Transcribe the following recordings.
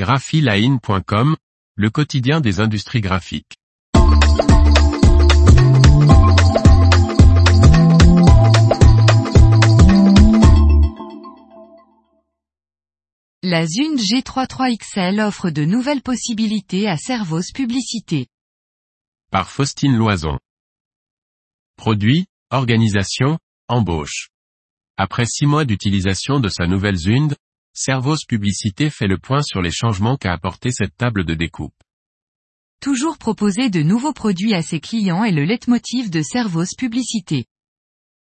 graphiline.com, le quotidien des industries graphiques. La Zune G33XL offre de nouvelles possibilités à Servos Publicité. Par Faustine Loison. Produit, organisation, embauche. Après six mois d'utilisation de sa nouvelle Zund, Servos Publicité fait le point sur les changements qu'a apporté cette table de découpe. Toujours proposer de nouveaux produits à ses clients est le leitmotiv de Servos Publicité.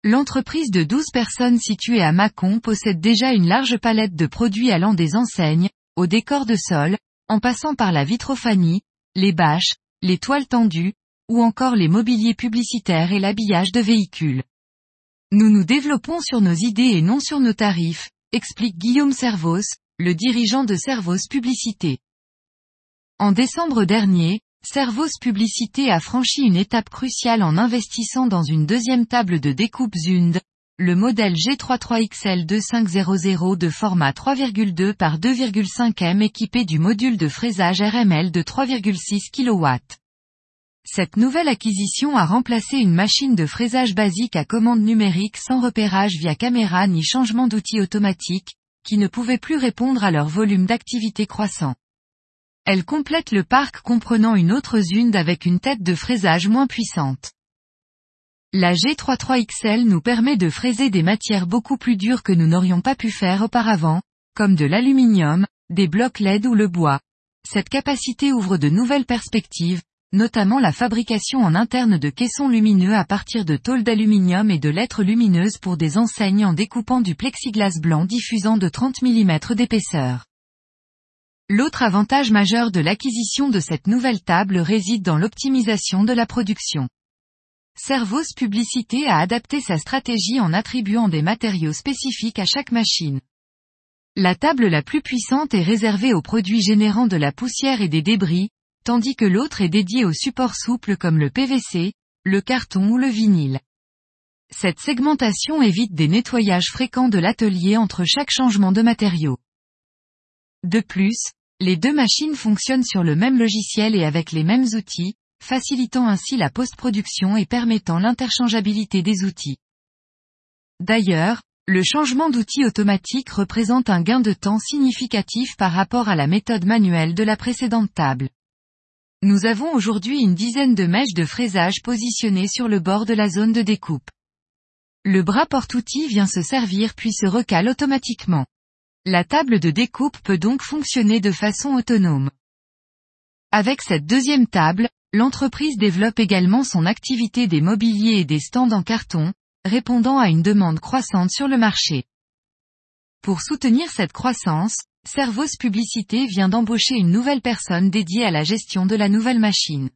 L'entreprise de 12 personnes située à Mâcon possède déjà une large palette de produits allant des enseignes, au décor de sol, en passant par la vitrophanie, les bâches, les toiles tendues, ou encore les mobiliers publicitaires et l'habillage de véhicules. Nous nous développons sur nos idées et non sur nos tarifs, explique Guillaume Servos, le dirigeant de Servos Publicité. En décembre dernier, Servos Publicité a franchi une étape cruciale en investissant dans une deuxième table de découpe Zund, le modèle G33XL 2500 de format 3,2 par 2,5 m équipé du module de fraisage RML de 3,6 kW. Cette nouvelle acquisition a remplacé une machine de fraisage basique à commande numérique sans repérage via caméra ni changement d'outil automatique, qui ne pouvait plus répondre à leur volume d'activité croissant. Elle complète le parc comprenant une autre Zund avec une tête de fraisage moins puissante. La G33XL nous permet de fraiser des matières beaucoup plus dures que nous n'aurions pas pu faire auparavant, comme de l'aluminium, des blocs LED ou le bois. Cette capacité ouvre de nouvelles perspectives, notamment la fabrication en interne de caissons lumineux à partir de tôles d'aluminium et de lettres lumineuses pour des enseignes en découpant du plexiglas blanc diffusant de 30 mm d'épaisseur. L'autre avantage majeur de l'acquisition de cette nouvelle table réside dans l'optimisation de la production. Servos Publicité a adapté sa stratégie en attribuant des matériaux spécifiques à chaque machine. La table la plus puissante est réservée aux produits générant de la poussière et des débris, tandis que l'autre est dédié aux supports souples comme le PVC, le carton ou le vinyle. Cette segmentation évite des nettoyages fréquents de l'atelier entre chaque changement de matériaux. De plus, les deux machines fonctionnent sur le même logiciel et avec les mêmes outils, facilitant ainsi la post-production et permettant l'interchangeabilité des outils. D'ailleurs, le changement d'outil automatique représente un gain de temps significatif par rapport à la méthode manuelle de la précédente table. Nous avons aujourd'hui une dizaine de mèches de fraisage positionnées sur le bord de la zone de découpe. Le bras porte-outil vient se servir puis se recale automatiquement. La table de découpe peut donc fonctionner de façon autonome. Avec cette deuxième table, l'entreprise développe également son activité des mobiliers et des stands en carton, répondant à une demande croissante sur le marché. Pour soutenir cette croissance, Servos Publicité vient d'embaucher une nouvelle personne dédiée à la gestion de la nouvelle machine.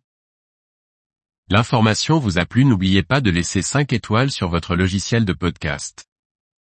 L'information vous a plu n'oubliez pas de laisser 5 étoiles sur votre logiciel de podcast.